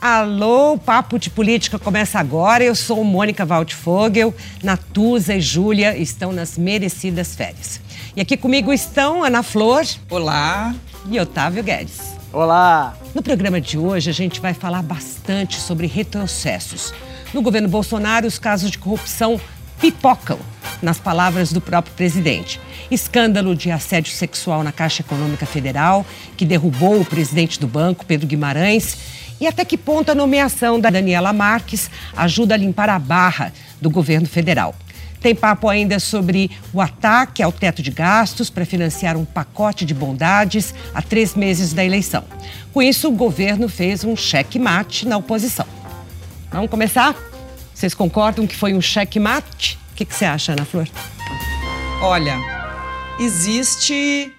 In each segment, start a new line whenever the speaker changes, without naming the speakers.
Alô, Papo de Política começa agora. Eu sou Mônica Waldfogel. Natuza e Júlia estão nas merecidas férias. E aqui comigo estão Ana Flor.
Olá.
E Otávio Guedes.
Olá.
No programa de hoje, a gente vai falar bastante sobre retrocessos. No governo Bolsonaro, os casos de corrupção pipocam, nas palavras do próprio presidente. Escândalo de assédio sexual na Caixa Econômica Federal, que derrubou o presidente do banco, Pedro Guimarães e até que ponto a nomeação da Daniela Marques ajuda a limpar a barra do governo federal. Tem papo ainda sobre o ataque ao teto de gastos para financiar um pacote de bondades a três meses da eleição. Com isso, o governo fez um cheque-mate na oposição. Vamos começar? Vocês concordam que foi um cheque-mate? O que, que você acha, Ana Flor?
Olha, existe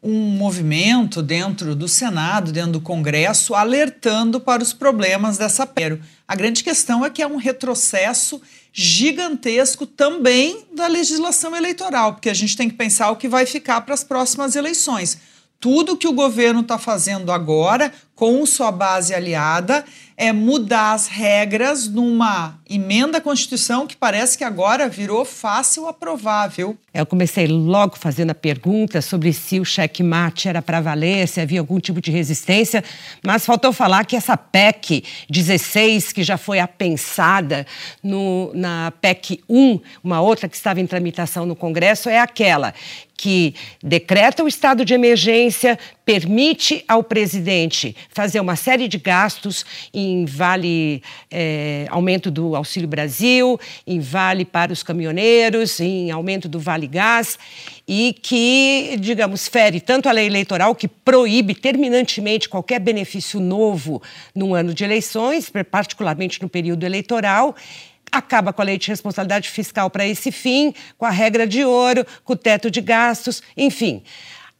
um movimento dentro do Senado, dentro do Congresso, alertando para os problemas dessa PERO. A grande questão é que é um retrocesso gigantesco também da legislação eleitoral, porque a gente tem que pensar o que vai ficar para as próximas eleições. Tudo que o governo está fazendo agora, com sua base aliada, é mudar as regras numa emenda à Constituição que parece que agora virou fácil aprovável.
Eu comecei logo fazendo a pergunta sobre se o cheque-mate era para valer, se havia algum tipo de resistência, mas faltou falar que essa PEC 16, que já foi apensada no, na PEC 1, uma outra que estava em tramitação no Congresso, é aquela que decreta o estado de emergência, permite ao presidente fazer uma série de gastos em vale é, aumento do Auxílio Brasil, em vale para os caminhoneiros, em aumento do Vale Gás e que, digamos, fere tanto a lei eleitoral que proíbe terminantemente qualquer benefício novo num ano de eleições, particularmente no período eleitoral acaba com a lei de responsabilidade fiscal para esse fim, com a regra de ouro, com o teto de gastos, enfim.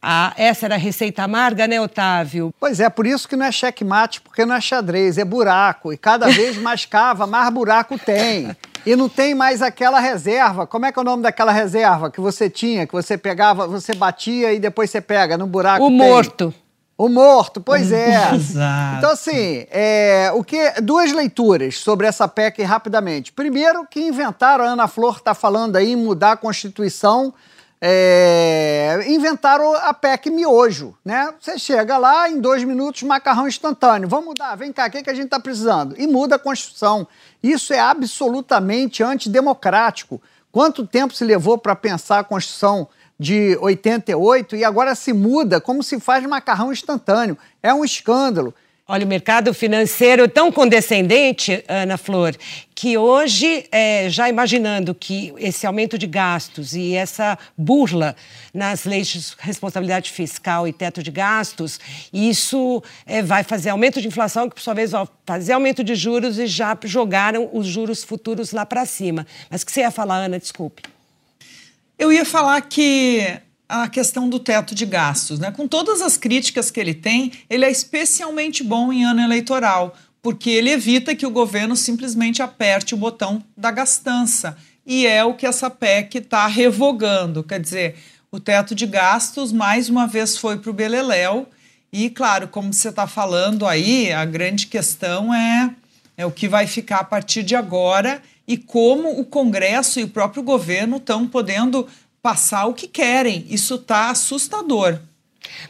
Ah, essa era a receita amarga, né, Otávio?
Pois é, por isso que não é checkmate, porque não é xadrez, é buraco. E cada vez mais cava, mais buraco tem. E não tem mais aquela reserva. Como é que é o nome daquela reserva que você tinha, que você pegava, você batia e depois você pega no buraco?
O
tem?
morto.
O morto, pois é.
Exato.
Então, assim, é, o que, duas leituras sobre essa PEC rapidamente. Primeiro, que inventaram, a Ana Flor está falando aí, em mudar a Constituição. É, inventaram a PEC miojo, né? Você chega lá, em dois minutos, macarrão instantâneo. Vamos mudar, vem cá, o que, que a gente está precisando? E muda a Constituição. Isso é absolutamente antidemocrático. Quanto tempo se levou para pensar a Constituição de 88 e agora se muda como se faz macarrão instantâneo. É um escândalo.
Olha, o mercado financeiro tão condescendente, Ana Flor, que hoje, é, já imaginando que esse aumento de gastos e essa burla nas leis de responsabilidade fiscal e teto de gastos, isso é, vai fazer aumento de inflação, que por sua vez vai fazer aumento de juros e já jogaram os juros futuros lá para cima. Mas o que você ia falar, Ana? Desculpe.
Eu ia falar que a questão do teto de gastos, né? Com todas as críticas que ele tem, ele é especialmente bom em ano eleitoral, porque ele evita que o governo simplesmente aperte o botão da gastança. E é o que essa PEC está revogando. Quer dizer, o teto de gastos, mais uma vez, foi para o Beleléu. E, claro, como você está falando aí, a grande questão é, é o que vai ficar a partir de agora e como o Congresso e o próprio governo estão podendo passar o que querem. Isso está assustador.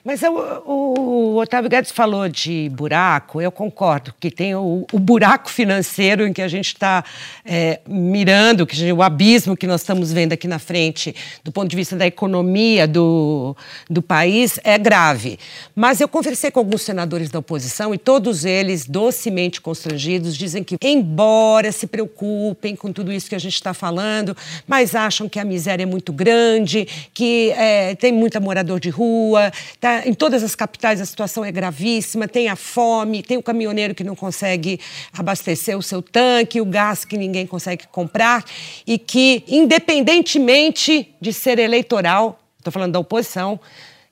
Mas o, Otávio Guedes falou de buraco, eu concordo, que tem o, o buraco financeiro em que a gente está é, mirando, que o abismo que nós estamos vendo aqui na frente, do ponto de vista da economia do, do país, é grave. Mas eu conversei com alguns senadores da oposição e todos eles, docemente constrangidos, dizem que, embora se preocupem com tudo isso que a gente está falando, mas acham que a miséria é muito grande, que é, tem muita morador de rua, tá, em todas as capitais a situação é gravíssima, tem a fome, tem o caminhoneiro que não consegue abastecer o seu tanque, o gás que ninguém consegue comprar e que, independentemente de ser eleitoral, estou falando da oposição,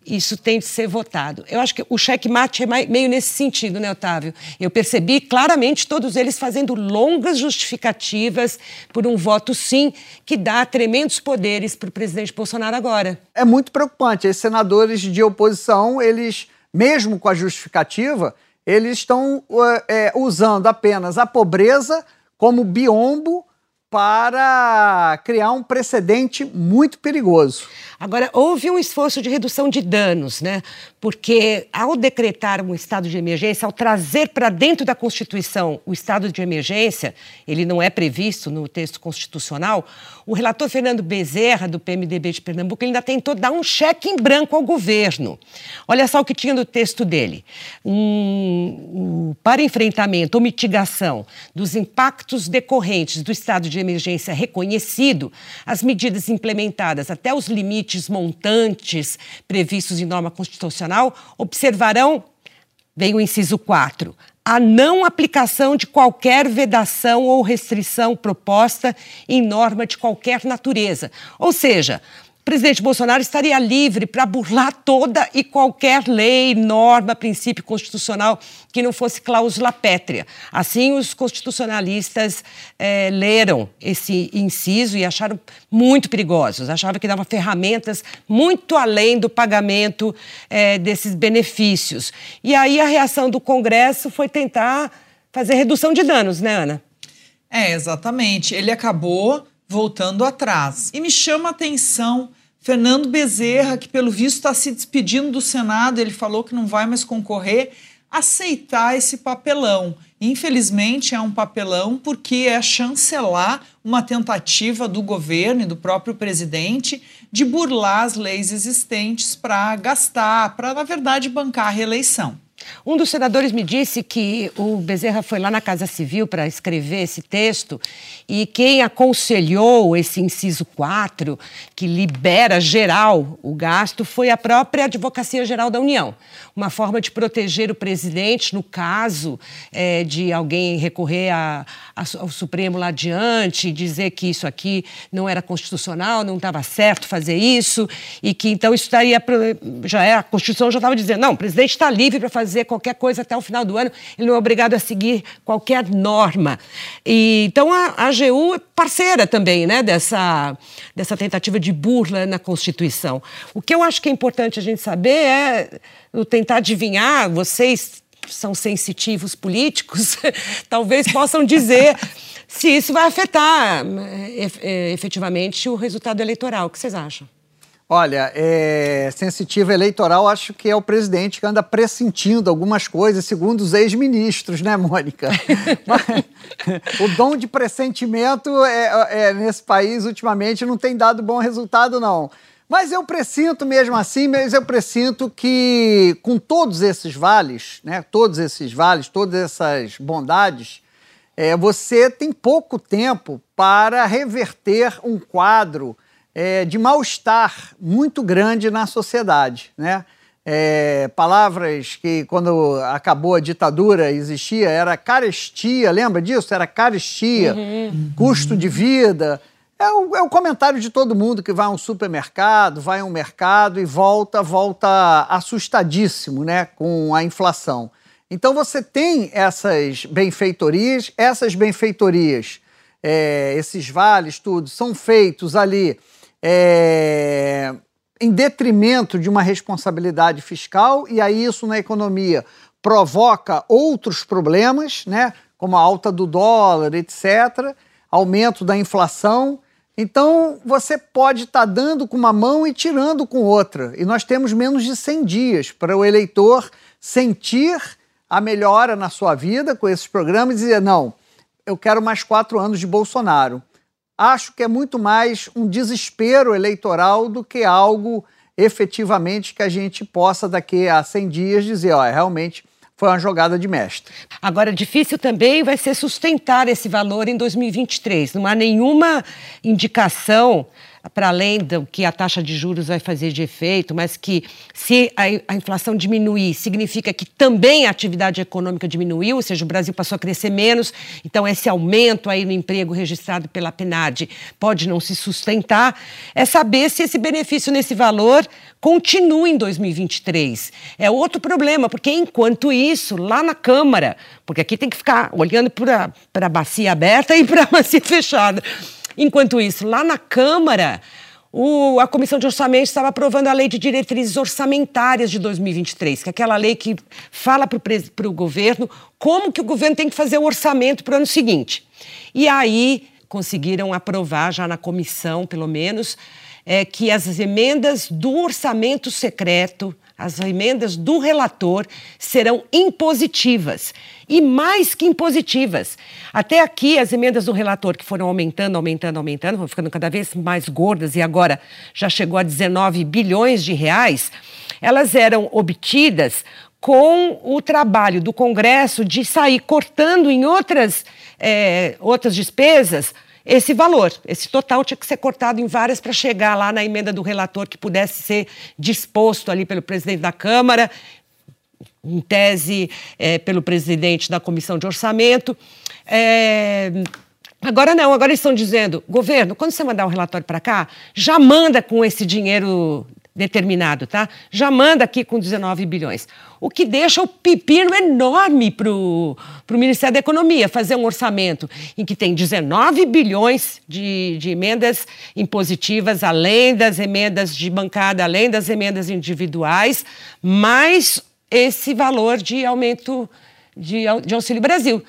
isso tem de ser votado. Eu acho que o checkmate é meio nesse sentido, né, Otávio? Eu percebi claramente todos eles fazendo longas justificativas por um voto sim, que dá tremendos poderes para o presidente Bolsonaro agora.
É muito preocupante. Esses senadores de oposição, eles, mesmo com a justificativa, eles estão é, usando apenas a pobreza como biombo para criar um precedente muito perigoso.
Agora, houve um esforço de redução de danos, né? Porque ao decretar um estado de emergência, ao trazer para dentro da Constituição o estado de emergência, ele não é previsto no texto constitucional, o relator Fernando Bezerra, do PMDB de Pernambuco, ainda tentou dar um cheque em branco ao governo. Olha só o que tinha no texto dele. Um, um, para enfrentamento ou mitigação dos impactos decorrentes do estado de emergência reconhecido, as medidas implementadas até os limites montantes previstos em norma constitucional, observarão, vem o inciso 4, a não aplicação de qualquer vedação ou restrição proposta em norma de qualquer natureza. Ou seja, o presidente Bolsonaro estaria livre para burlar toda e qualquer lei, norma, princípio constitucional que não fosse cláusula pétrea. Assim, os constitucionalistas é, leram esse inciso e acharam muito perigosos, achavam que dava ferramentas muito além do pagamento é, desses benefícios. E aí a reação do Congresso foi tentar fazer redução de danos, né, Ana?
É, exatamente. Ele acabou voltando atrás. E me chama a atenção Fernando Bezerra, que pelo visto está se despedindo do Senado, ele falou que não vai mais concorrer, aceitar esse papelão. Infelizmente é um papelão porque é chancelar uma tentativa do governo e do próprio presidente de burlar as leis existentes para gastar, para, na verdade, bancar a reeleição.
Um dos senadores me disse que o Bezerra foi lá na Casa Civil para escrever esse texto e quem aconselhou esse inciso 4, que libera geral o gasto, foi a própria Advocacia Geral da União. Uma forma de proteger o presidente no caso é, de alguém recorrer a, a, ao Supremo lá adiante, dizer que isso aqui não era constitucional, não estava certo fazer isso e que então isso estaria. Já é, a Constituição já estava dizendo, não, o presidente está livre para fazer fazer qualquer coisa até o final do ano, ele não é obrigado a seguir qualquer norma. E, então a, a AGU é parceira também né, dessa, dessa tentativa de burla na Constituição. O que eu acho que é importante a gente saber é tentar adivinhar, vocês são sensitivos políticos, talvez possam dizer se isso vai afetar efetivamente o resultado eleitoral. O que vocês acham?
Olha, é, sensitivo eleitoral, acho que é o presidente que anda pressentindo algumas coisas, segundo os ex-ministros, né, Mônica? o dom de pressentimento é, é, nesse país, ultimamente, não tem dado bom resultado, não. Mas eu presinto mesmo assim, mas eu presinto que com todos esses vales, né, todos esses vales, todas essas bondades, é, você tem pouco tempo para reverter um quadro é, de mal-estar muito grande na sociedade. Né? É, palavras que, quando acabou a ditadura, existia, era carestia, lembra disso? Era carestia, uhum. custo de vida. É o, é o, comentário de todo mundo que vai a um supermercado, vai a um mercado e volta, volta assustadíssimo né, com a inflação. Então você tem essas benfeitorias, essas benfeitorias, é, esses vales, tudo, são feitos ali é, em detrimento de uma responsabilidade fiscal, e aí isso na economia provoca outros problemas, né, como a alta do dólar, etc., aumento da inflação. Então, você pode estar tá dando com uma mão e tirando com outra. E nós temos menos de 100 dias para o eleitor sentir a melhora na sua vida com esses programas e dizer: não, eu quero mais quatro anos de Bolsonaro acho que é muito mais um desespero eleitoral do que algo efetivamente que a gente possa, daqui a 100 dias, dizer: ó, realmente foi uma jogada de mestre.
Agora, difícil também vai ser sustentar esse valor em 2023. Não há nenhuma indicação para além do que a taxa de juros vai fazer de efeito, mas que se a, a, inflação diminuir, significa que também a atividade econômica diminuiu, ou seja, o Brasil passou a crescer menos, então esse aumento aí no emprego registrado pela PNAD pode não se sustentar, é saber se esse benefício nesse valor continua em 2023. É outro problema, porque enquanto isso, lá na Câmara, porque aqui tem que ficar olhando para a bacia aberta e para a bacia fechada. Enquanto isso, lá na Câmara, o, a Comissão de Orçamento estava aprovando a Lei de Diretrizes Orçamentárias de 2023, que é aquela lei que fala para o governo como que o governo tem que fazer o orçamento para o ano seguinte. E aí conseguiram aprovar, já na comissão, pelo menos, é, que as emendas do orçamento secreto as emendas do relator serão impositivas e mais que impositivas. Até aqui, as emendas do relator, que foram aumentando, aumentando, aumentando, vão ficando cada vez mais gordas e agora já chegou a 19 bilhões de reais, elas eram obtidas com o trabalho do Congresso de sair cortando em outras, é, outras despesas esse valor. Esse total tinha que ser cortado em várias para chegar lá na emenda do relator que pudesse ser disposto ali pelo presidente da Câmara, em tese é, pelo presidente da Comissão de Orçamento. É, agora não, agora eles estão dizendo, governo, quando você mandar um relatório para cá, já manda com esse dinheiro determinado, tá? Já manda aqui com 19 bilhões. O que deixa o pepino enorme para o Ministério da Economia fazer um orçamento em que tem 19 bilhões de, de emendas impositivas, além das emendas de bancada, além das emendas individuais, mais esse valor de aumento de, de Auxílio Brasil.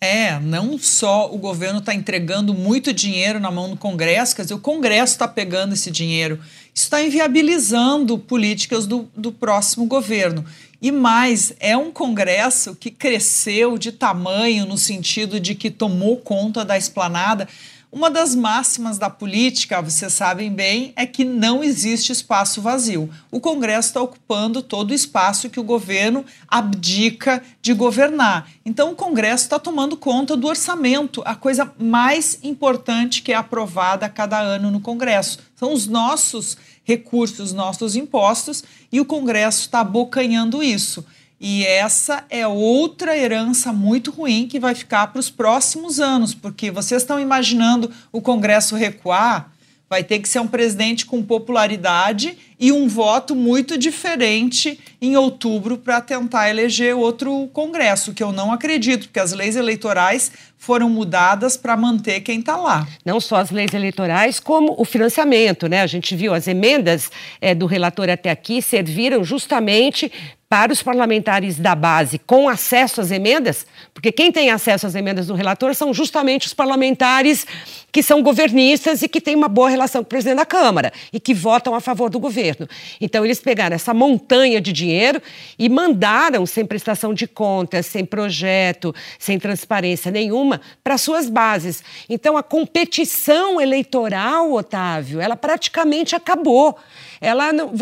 É, não só o governo está entregando muito dinheiro na mão do Congresso, quer dizer, o Congresso está pegando esse dinheiro. Está inviabilizando políticas do, do próximo governo. E mais, é um Congresso que cresceu de tamanho no sentido de que tomou conta da esplanada. Uma das máximas da política, vocês sabem bem, é que não existe espaço vazio. O Congresso está ocupando todo o espaço que o governo abdica de governar. Então, o Congresso está tomando conta do orçamento, a coisa mais importante que é aprovada a cada ano no Congresso. São os nossos recursos, nossos impostos, e o Congresso está abocanhando isso. E essa é outra herança muito ruim que vai ficar para os próximos anos, porque vocês estão imaginando o Congresso recuar? Vai ter que ser um presidente com popularidade e um voto muito diferente em outubro para tentar eleger outro Congresso, que eu não acredito, porque as leis eleitorais foram mudadas para manter quem está lá.
Não só as leis eleitorais, como o financiamento, né? A gente viu as emendas é, do relator até aqui serviram justamente para os parlamentares da base com acesso às emendas, porque quem tem acesso às emendas do relator são justamente os parlamentares que são governistas e que têm uma boa relação com o presidente da Câmara e que votam a favor do governo. Então, eles pegaram essa montanha de dinheiro e mandaram, sem prestação de contas, sem projeto, sem transparência nenhuma, para suas bases. Então, a competição eleitoral, Otávio, ela praticamente acabou. Ela não,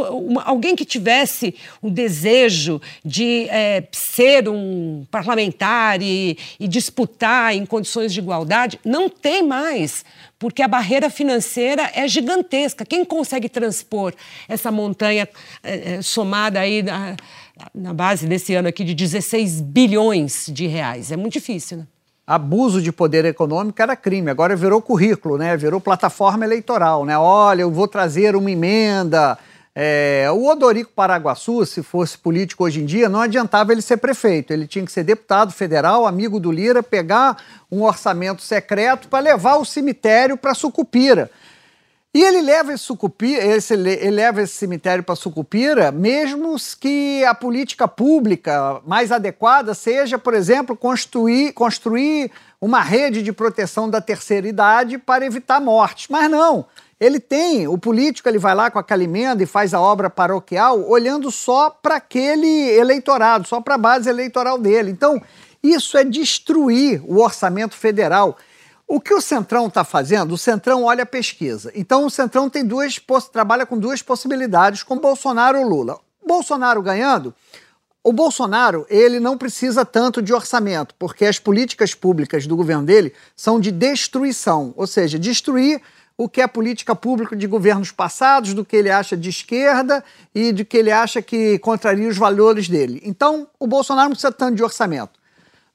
alguém que tivesse o desejo de é, ser um parlamentar e, e disputar em condições de igualdade, não tem mais, porque a barreira financeira é gigantesca. Quem consegue transpor essa montanha é somada aí na, na base desse ano aqui de 16 bilhões de reais? É muito difícil, né?
Abuso de poder econômico era crime, agora virou currículo, né? Virou plataforma eleitoral, né? Olha, eu vou trazer uma emenda. É, o Odorico Paraguaçu, se fosse político hoje em dia, não adiantava ele ser prefeito. Ele tinha que ser deputado federal, amigo do Lira, pegar um orçamento secreto para levar o cemitério para Sucupira. E ele leva esse, esse, ele leva esse cemitério para Sucupira, mesmo que a política pública mais adequada seja, por exemplo, construir, construir uma rede de proteção da terceira idade para evitar mortes. Mas não, ele tem, o político ele vai lá com aquela emenda e faz a obra paroquial olhando só para aquele eleitorado, só para a base eleitoral dele. Então, isso é destruir o orçamento federal. O que o Centrão está fazendo? O Centrão olha a pesquisa. Então, o Centrão tem duas, trabalha com duas possibilidades, com Bolsonaro ou Lula. Bolsonaro ganhando, o Bolsonaro ele não precisa tanto de orçamento, porque as políticas públicas do governo dele são de destruição, ou seja, destruir o que é política pública de governos passados, do que ele acha de esquerda e do que ele acha que contraria os valores dele. Então, o Bolsonaro não precisa tanto de orçamento.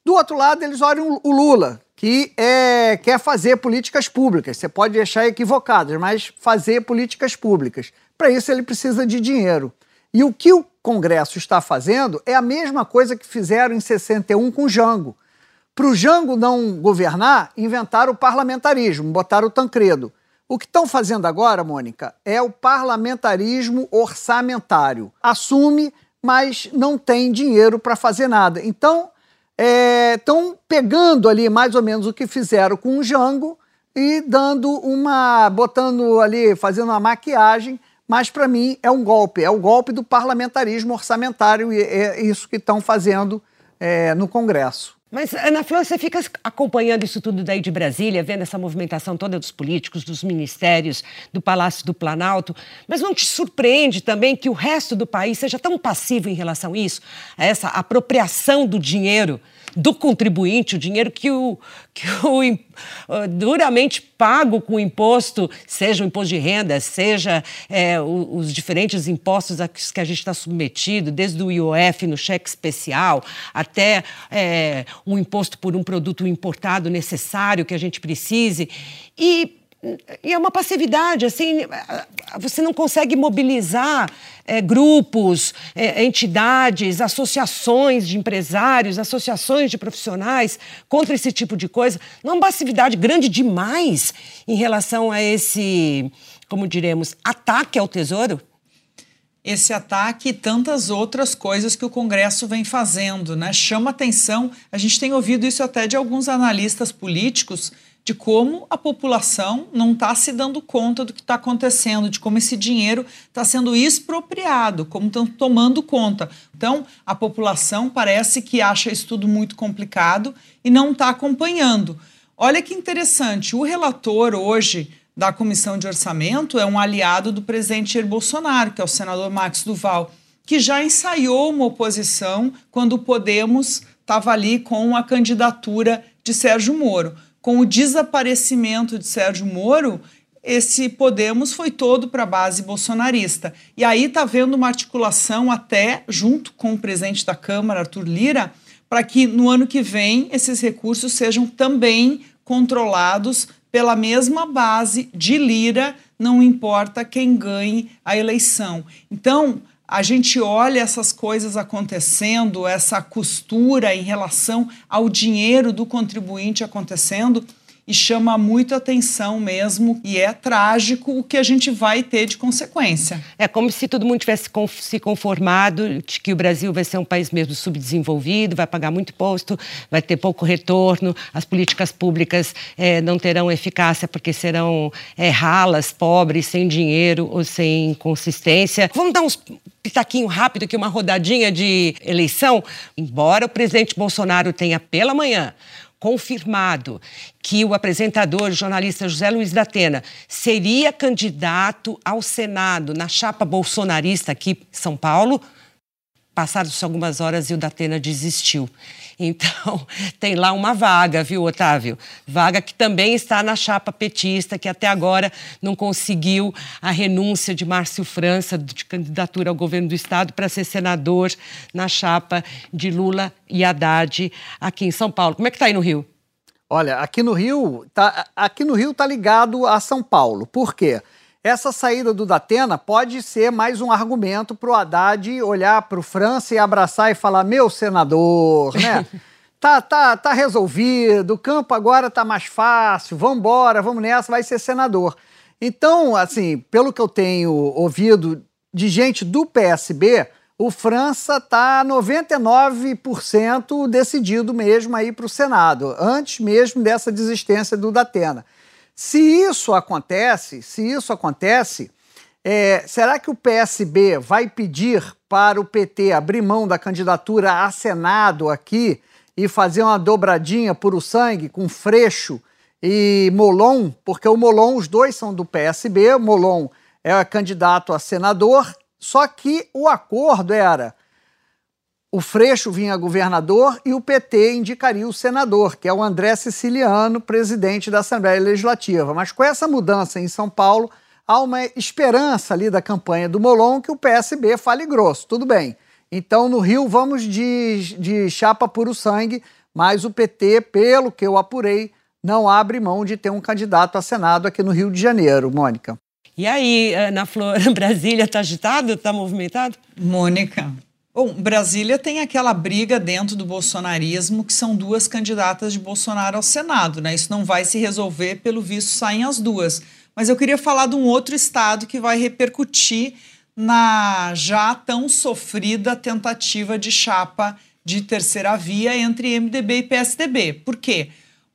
Do outro lado, eles olham o Lula, que é, quer fazer políticas públicas. Você pode achar equivocadas, mas fazer políticas públicas. Para isso, ele precisa de dinheiro. E o que o Congresso está fazendo é a mesma coisa que fizeram em 61 com o Jango. Para o Jango não governar, inventaram o parlamentarismo, botaram o Tancredo. O que estão fazendo agora, Mônica, é o parlamentarismo orçamentário. Assume, mas não tem dinheiro para fazer nada. Então, estão é, pegando ali mais ou menos o que fizeram com o Jango e dando uma. botando ali, fazendo uma maquiagem, mas para mim é um golpe, é o golpe do parlamentarismo orçamentário e é isso que estão fazendo é, no Congresso.
Mas, Ana Flor, você fica acompanhando isso tudo daí de Brasília, vendo essa movimentação toda dos políticos, dos ministérios, do Palácio do Planalto, mas não te surpreende também que o resto do país seja tão passivo em relação a isso, a essa apropriação do dinheiro do contribuinte, o dinheiro que o, que o uh, duramente pago com imposto, seja o imposto de renda, seja é, os diferentes impostos a que a gente está submetido, desde o IOF no cheque especial, até é, um imposto por um produto importado necessário que a gente precise. E e é uma passividade, assim, você não consegue mobilizar é, grupos, é, entidades, associações de empresários, associações de profissionais contra esse tipo de coisa. Não é uma passividade grande demais em relação a esse, como diremos, ataque ao tesouro?
esse ataque e tantas outras coisas que o Congresso vem fazendo, né? Chama atenção. A gente tem ouvido isso até de alguns analistas políticos de como a população não está se dando conta do que está acontecendo, de como esse dinheiro está sendo expropriado, como estão tomando conta. Então, a população parece que acha isso tudo muito complicado e não está acompanhando. Olha que interessante, o relator hoje da Comissão de Orçamento é um aliado do presidente Jair Bolsonaro, que é o senador Max Duval, que já ensaiou uma oposição quando o Podemos estava ali com a candidatura de Sérgio Moro com o desaparecimento de Sérgio Moro, esse Podemos foi todo para a base bolsonarista. E aí está havendo uma articulação até junto com o presidente da Câmara, Arthur Lira, para que no ano que vem esses recursos sejam também controlados pela mesma base de Lira, não importa quem ganhe a eleição. Então, a gente olha essas coisas acontecendo, essa costura em relação ao dinheiro do contribuinte acontecendo e chama muito atenção mesmo e é trágico o que a gente vai ter de consequência.
É como se todo mundo tivesse se conformado de que o Brasil vai ser um país mesmo subdesenvolvido, vai pagar muito imposto, vai ter pouco retorno, as políticas públicas é, não terão eficácia porque serão é, ralas, pobres, sem dinheiro ou sem consistência. Vamos dar uns pitaquinho rápido aqui, uma rodadinha de eleição. Embora o presidente Bolsonaro tenha pela manhã confirmado que o apresentador, jornalista José Luiz da Atena, seria candidato ao Senado na chapa bolsonarista aqui em São Paulo, passadas algumas horas e o Datena desistiu. Então, tem lá uma vaga, viu, Otávio? Vaga que também está na chapa petista, que até agora não conseguiu a renúncia de Márcio França, de candidatura ao governo do Estado, para ser senador na chapa de Lula e Haddad aqui em São Paulo. Como é que está aí no Rio?
Olha, aqui no Rio, tá, aqui no Rio tá ligado a São Paulo. Por quê? Essa saída do Datena pode ser mais um argumento para o Haddad olhar para o França e abraçar e falar: meu senador, né? tá, tá, tá resolvido, o campo agora tá mais fácil, vamos embora, vamos nessa, vai ser senador. Então, assim, pelo que eu tenho ouvido de gente do PSB, o França tá 99% decidido mesmo aí para o Senado, antes mesmo dessa desistência do Datena. Se isso acontece, se isso acontece, é, será que o PSB vai pedir para o PT abrir mão da candidatura a Senado aqui e fazer uma dobradinha por o sangue com Freixo e Molon? Porque o Molon, os dois são do PSB, Molon é candidato a senador, só que o acordo era o Freixo vinha governador e o PT indicaria o senador, que é o André Siciliano, presidente da Assembleia Legislativa. Mas com essa mudança em São Paulo, há uma esperança ali da campanha do Molon que o PSB fale grosso. Tudo bem. Então, no Rio, vamos de, de chapa puro sangue, mas o PT, pelo que eu apurei, não abre mão de ter um candidato a Senado aqui no Rio de Janeiro, Mônica.
E aí, na Flor, Brasília está agitado? Está movimentado?
Mônica, Bom, Brasília tem aquela briga dentro do bolsonarismo que são duas candidatas de Bolsonaro ao Senado, né? Isso não vai se resolver, pelo visto saem as duas. Mas eu queria falar de um outro estado que vai repercutir na já tão sofrida tentativa de chapa de terceira via entre MDB e PSDB. Por quê?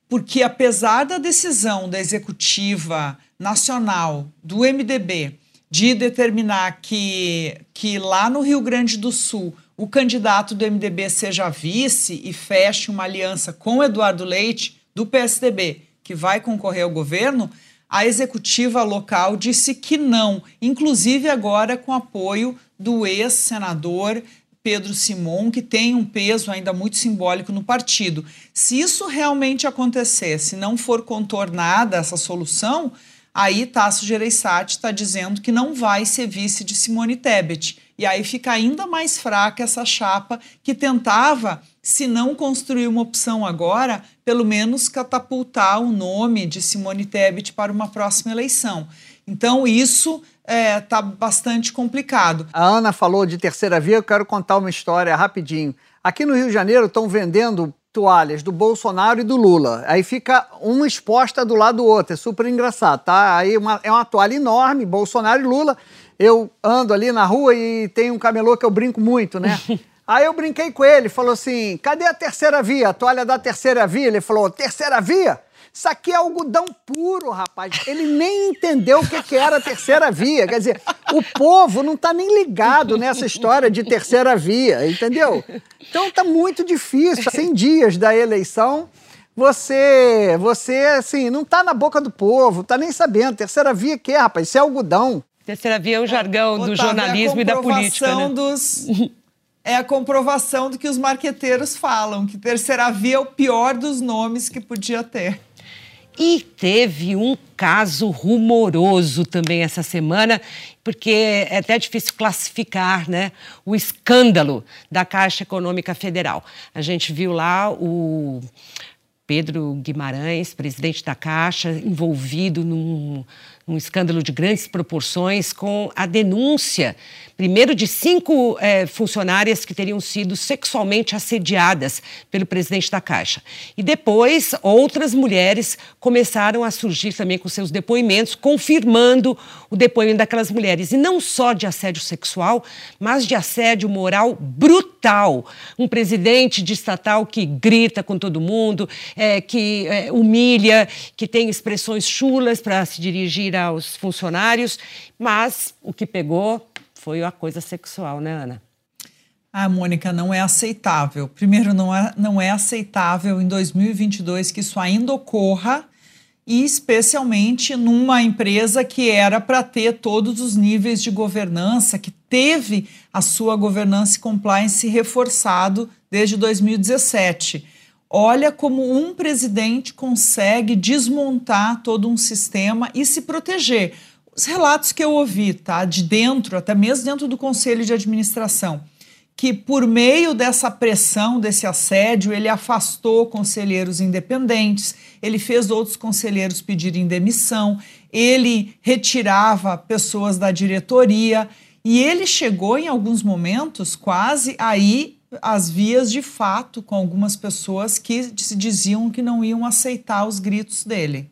Porque apesar da decisão da executiva nacional do MDB de determinar que, que lá no Rio Grande do Sul o candidato do MDB seja vice e feche uma aliança com Eduardo Leite, do PSDB, que vai concorrer ao governo, a executiva local disse que não, inclusive agora com apoio do ex-senador Pedro Simon, que tem um peso ainda muito simbólico no partido. Se isso realmente acontecer, se não for contornada essa solução, Aí Tasso Gereissati está dizendo que não vai ser vice de Simone Tebet. E aí fica ainda mais fraca essa chapa que tentava, se não construir uma opção agora, pelo menos catapultar o nome de Simone Tebet para uma próxima eleição. Então isso está é, tá bastante complicado.
A Ana falou de terceira via, eu quero contar uma história rapidinho. Aqui no Rio de Janeiro estão vendendo toalhas do Bolsonaro e do Lula. Aí fica uma exposta do lado do outro. É super engraçado, tá? Aí uma, é uma toalha enorme, Bolsonaro e Lula. Eu ando ali na rua e tem um camelô que eu brinco muito, né? Aí eu brinquei com ele, falou assim: cadê a terceira via? A toalha da terceira via? Ele falou: terceira via? Isso aqui é algodão puro, rapaz. Ele nem entendeu o que, que era a terceira via. Quer dizer, o povo não está nem ligado nessa história de terceira via, entendeu? Então está muito difícil. 100 dias da eleição, você, você assim, não está na boca do povo, está nem sabendo. Terceira via que é, rapaz? Isso é algodão.
Terceira via é o jargão do jornalismo
é
e da política. Né?
Dos é a comprovação do que os marqueteiros falam, que terceira via é o pior dos nomes que podia ter.
E teve um caso rumoroso também essa semana, porque é até difícil classificar né, o escândalo da Caixa Econômica Federal. A gente viu lá o Pedro Guimarães, presidente da Caixa, envolvido num, num escândalo de grandes proporções com a denúncia primeiro de cinco é, funcionárias que teriam sido sexualmente assediadas pelo presidente da Caixa. E depois, outras mulheres começaram a surgir também com seus depoimentos, confirmando o depoimento daquelas mulheres. E não só de assédio sexual, mas de assédio moral brutal. Um presidente de estatal que grita com todo mundo, é, que é, humilha, que tem expressões chulas para se dirigir aos funcionários, mas o que pegou foi a coisa sexual, né, Ana?
Ah, Mônica, não é aceitável. Primeiro, não é, não é aceitável em 2022 que isso ainda ocorra, e especialmente numa empresa que era para ter todos os níveis de governança, que teve a sua governança e compliance reforçado desde 2017. Olha como um presidente consegue desmontar todo um sistema e se proteger. Os relatos que eu ouvi, tá, de dentro, até mesmo dentro do conselho de administração, que por meio dessa pressão, desse assédio, ele afastou conselheiros independentes, ele fez outros conselheiros pedirem demissão, ele retirava pessoas da diretoria e ele chegou em alguns momentos quase aí às vias de fato com algumas pessoas que se diziam que não iam aceitar os gritos dele.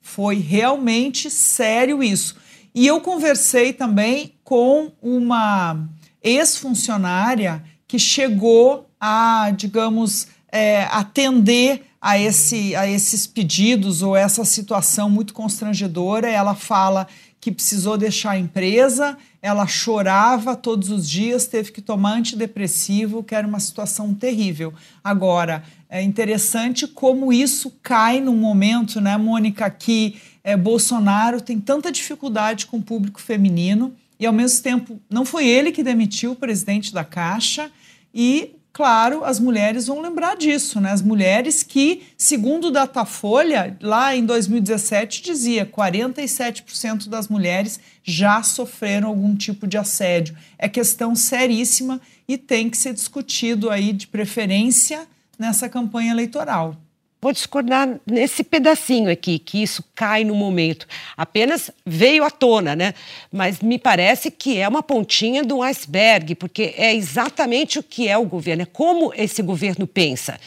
Foi realmente sério isso. E eu conversei também com uma ex-funcionária que chegou a, digamos, é, atender a, esse, a esses pedidos ou essa situação muito constrangedora. Ela fala que precisou deixar a empresa, ela chorava todos os dias, teve que tomar antidepressivo, que era uma situação terrível. Agora, é interessante como isso cai num momento, né, Mônica, que é, Bolsonaro tem tanta dificuldade com o público feminino e, ao mesmo tempo, não foi ele que demitiu o presidente da Caixa e claro, as mulheres vão lembrar disso, né? As mulheres que, segundo o Datafolha, lá em 2017 dizia 47% das mulheres já sofreram algum tipo de assédio. É questão seríssima e tem que ser discutido aí de preferência nessa campanha eleitoral.
Vou discordar nesse pedacinho aqui, que isso cai no momento. Apenas veio à tona, né? Mas me parece que é uma pontinha do iceberg, porque é exatamente o que é o governo, é como esse governo pensa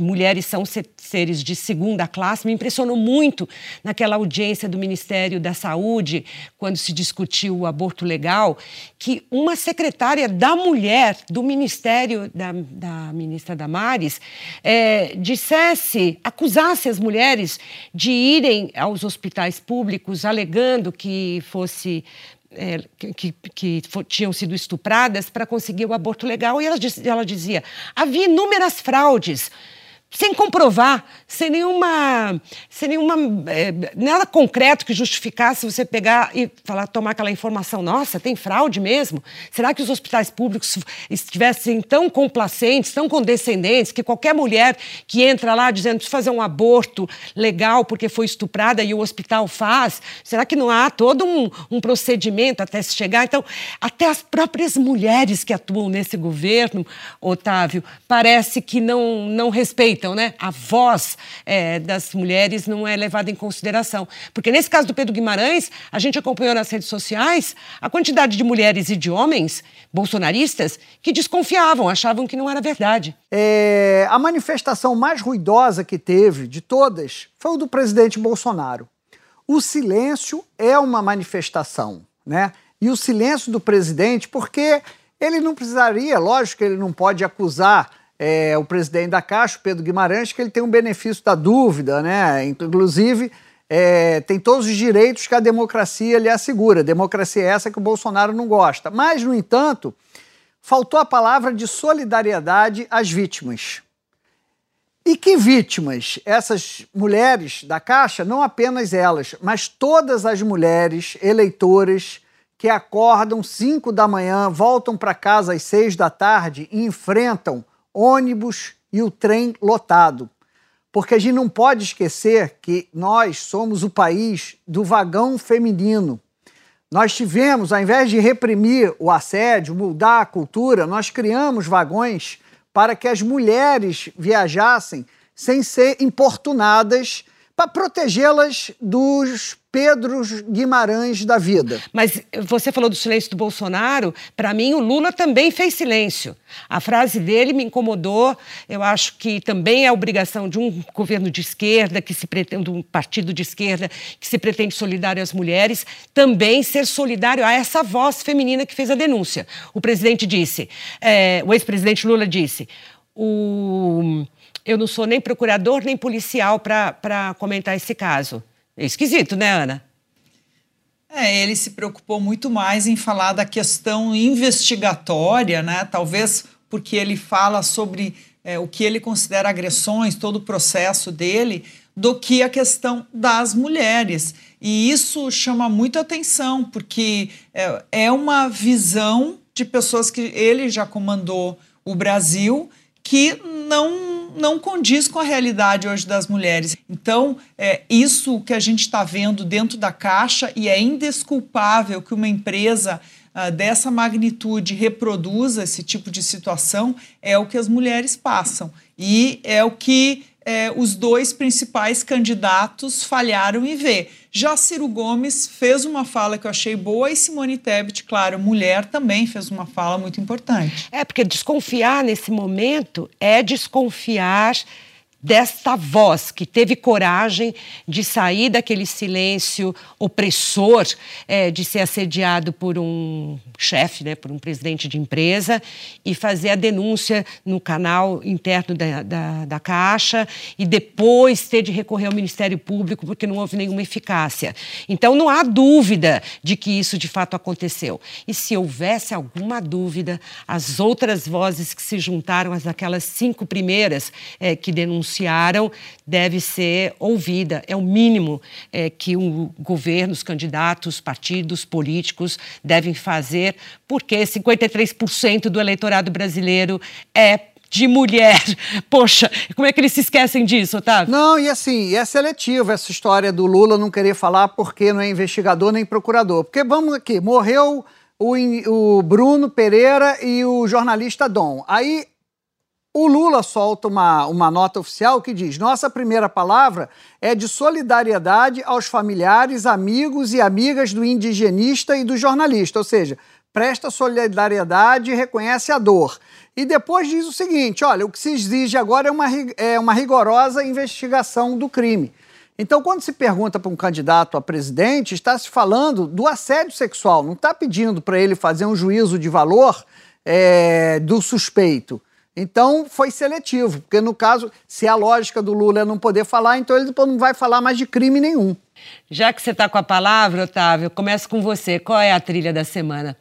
que mulheres são seres de segunda classe, me impressionou muito naquela audiência do Ministério da Saúde, quando se discutiu o aborto legal, que uma secretária da mulher do Ministério da, da ministra Damares é, dissesse, acusasse as mulheres de irem aos hospitais públicos alegando que fosse é, que, que, que tinham sido estupradas para conseguir o aborto legal, e ela, ela dizia: havia inúmeras fraudes sem comprovar, sem nenhuma, sem nenhuma é, nada concreto que justificasse você pegar e falar, tomar aquela informação, nossa, tem fraude mesmo? Será que os hospitais públicos estivessem tão complacentes, tão condescendentes, que qualquer mulher que entra lá dizendo precisa fazer um aborto legal porque foi estuprada e o hospital faz, será que não há todo um, um procedimento até se chegar? Então, até as próprias mulheres que atuam nesse governo, Otávio, parece que não, não respeitam então, né, a voz é, das mulheres não é levada em consideração. Porque nesse caso do Pedro Guimarães, a gente acompanhou nas redes sociais a quantidade de mulheres e de homens bolsonaristas que desconfiavam, achavam que não era verdade.
É, a manifestação mais ruidosa que teve de todas foi o do presidente Bolsonaro. O silêncio é uma manifestação, né? E o silêncio do presidente, porque ele não precisaria, lógico que ele não pode acusar é, o presidente da Caixa, Pedro Guimarães, que ele tem um benefício da dúvida, né? Inclusive, é, tem todos os direitos que a democracia lhe assegura. Democracia é essa que o Bolsonaro não gosta. Mas, no entanto, faltou a palavra de solidariedade às vítimas. E que vítimas? Essas mulheres da Caixa, não apenas elas, mas todas as mulheres eleitoras que acordam 5 da manhã, voltam para casa às 6 da tarde e enfrentam ônibus e o trem lotado. Porque a gente não pode esquecer que nós somos o país do vagão feminino. Nós tivemos, ao invés de reprimir o assédio, mudar a cultura, nós criamos vagões para que as mulheres viajassem sem ser importunadas para protegê-las dos Pedros Guimarães da vida.
Mas você falou do silêncio do Bolsonaro, para mim o Lula também fez silêncio. A frase dele me incomodou. Eu acho que também é obrigação de um governo de esquerda, que se pretende, um partido de esquerda que se pretende solidário às mulheres, também ser solidário a essa voz feminina que fez a denúncia. O presidente disse, é, o ex-presidente Lula disse, o, eu não sou nem procurador nem policial para comentar esse caso. É esquisito, né, Ana?
É, ele se preocupou muito mais em falar da questão investigatória, né? Talvez porque ele fala sobre é, o que ele considera agressões, todo o processo dele, do que a questão das mulheres. E isso chama muito atenção, porque é, é uma visão de pessoas que ele já comandou o Brasil que não não condiz com a realidade hoje das mulheres. Então, é isso que a gente está vendo dentro da Caixa e é indesculpável que uma empresa uh, dessa magnitude reproduza esse tipo de situação, é o que as mulheres passam. E é o que é, os dois principais candidatos falharam em ver. Já Ciro Gomes fez uma fala que eu achei boa e Simone Tebet, claro, mulher, também fez uma fala muito importante.
É, porque desconfiar nesse momento é desconfiar desta voz que teve coragem de sair daquele silêncio opressor, é, de ser assediado por um chefe, né, por um presidente de empresa, e fazer a denúncia no canal interno da, da, da, Caixa e depois ter de recorrer ao Ministério Público porque não houve nenhuma eficácia. Então não há dúvida de que isso de fato aconteceu. E se houvesse alguma dúvida, as outras vozes que se juntaram às aquelas cinco primeiras é, que denunciaram deve ser ouvida. É o mínimo é, que o governo, os candidatos, partidos políticos devem fazer, porque 53% do eleitorado brasileiro é de mulher. Poxa, como é que eles se esquecem disso, Otávio?
Não, e assim, é seletivo essa história do Lula não querer falar porque não é investigador nem procurador. Porque vamos aqui, morreu o, o Bruno Pereira e o jornalista Dom. Aí o Lula solta uma, uma nota oficial que diz: nossa primeira palavra é de solidariedade aos familiares, amigos e amigas do indigenista e do jornalista, ou seja, presta solidariedade e reconhece a dor. E depois diz o seguinte: olha, o que se exige agora é uma, é uma rigorosa investigação do crime. Então, quando se pergunta para um candidato a presidente, está se falando do assédio sexual, não está pedindo para ele fazer um juízo de valor é, do suspeito. Então, foi seletivo, porque no caso, se a lógica do Lula é não poder falar, então ele não vai falar mais de crime nenhum.
Já que você está com a palavra, Otávio, começo com você. Qual é a trilha da semana?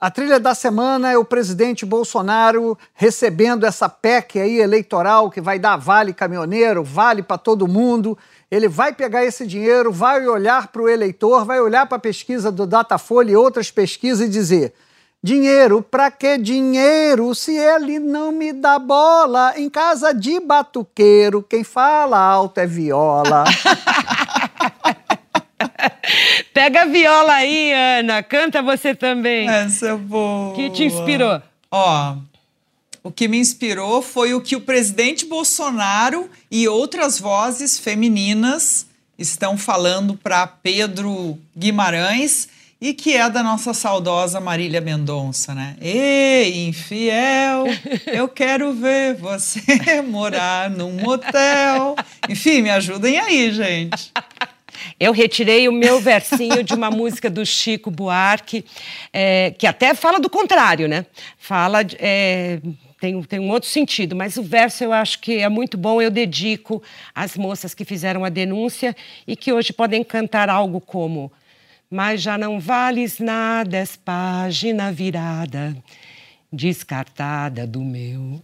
A trilha da semana é o presidente Bolsonaro recebendo essa PEC aí eleitoral que vai dar vale caminhoneiro, vale para todo mundo. Ele vai pegar esse dinheiro, vai olhar para o eleitor, vai olhar para a pesquisa do Datafolha e outras pesquisas e dizer: dinheiro, para que dinheiro se ele não me dá bola? Em casa de batuqueiro, quem fala alto é viola.
Pega a viola aí, Ana. Canta você também.
Essa é boa.
que te inspirou?
Ó, o que me inspirou foi o que o presidente Bolsonaro e outras vozes femininas estão falando para Pedro Guimarães e que é da nossa saudosa Marília Mendonça, né? Ei, infiel, eu quero ver você morar num motel. Enfim, me ajudem aí, gente.
Eu retirei o meu versinho de uma música do Chico Buarque, é, que até fala do contrário, né? Fala. É, tem, tem um outro sentido, mas o verso eu acho que é muito bom. Eu dedico às moças que fizeram a denúncia e que hoje podem cantar algo como: Mas já não vales nada, és página virada, descartada do meu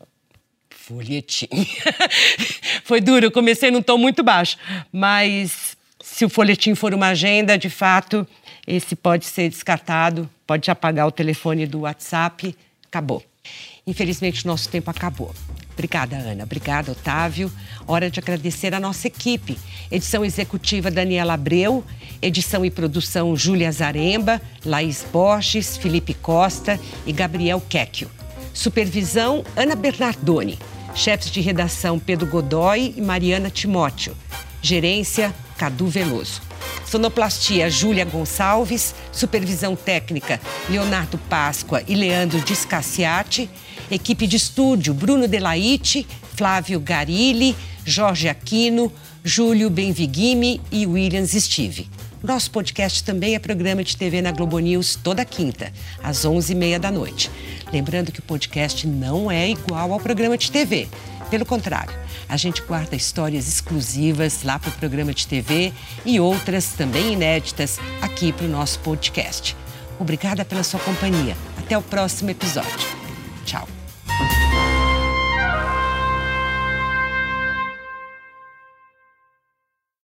folhetim. Foi duro, eu comecei num tom muito baixo, mas se o folhetim for uma agenda, de fato, esse pode ser descartado, pode apagar o telefone do WhatsApp, acabou. Infelizmente, nosso tempo acabou. Obrigada, Ana. Obrigada, Otávio. Hora de agradecer a nossa equipe. Edição executiva Daniela Abreu, edição e produção Júlia Zaremba, Laís Borges, Felipe Costa e Gabriel Quecchio. Supervisão Ana Bernardoni. Chefes de redação Pedro Godoy e Mariana Timóteo. Gerência Cadu Veloso. Sonoplastia Júlia Gonçalves, supervisão técnica Leonardo Páscoa e Leandro Discassiati, equipe de estúdio Bruno Delaite, Flávio Garilli, Jorge Aquino, Júlio Benviguime e Williams Steve. Nosso podcast também é programa de TV na Globo News toda quinta, às 11h30 da noite. Lembrando que o podcast não é igual ao programa de TV. Pelo contrário, a gente guarda histórias exclusivas lá para o programa de TV e outras também inéditas aqui para o nosso podcast. Obrigada pela sua companhia. Até o próximo episódio.